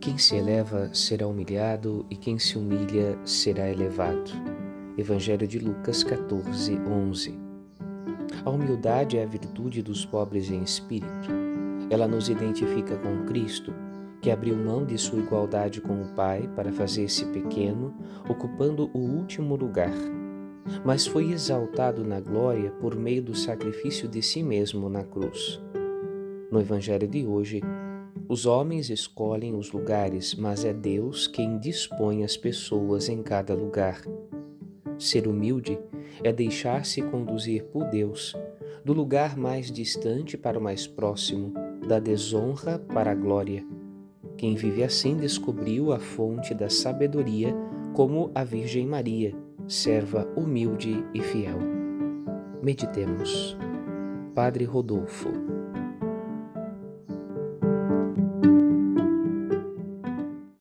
Quem se eleva será humilhado e quem se humilha será elevado. Evangelho de Lucas 14, 11. A humildade é a virtude dos pobres em espírito. Ela nos identifica com Cristo, que abriu mão de sua igualdade com o Pai para fazer-se pequeno, ocupando o último lugar. Mas foi exaltado na glória por meio do sacrifício de si mesmo na cruz. No Evangelho de hoje, os homens escolhem os lugares, mas é Deus quem dispõe as pessoas em cada lugar. Ser humilde é deixar-se conduzir por Deus, do lugar mais distante para o mais próximo, da desonra para a glória. Quem vive assim descobriu a fonte da sabedoria, como a Virgem Maria, serva humilde e fiel. Meditemos. Padre Rodolfo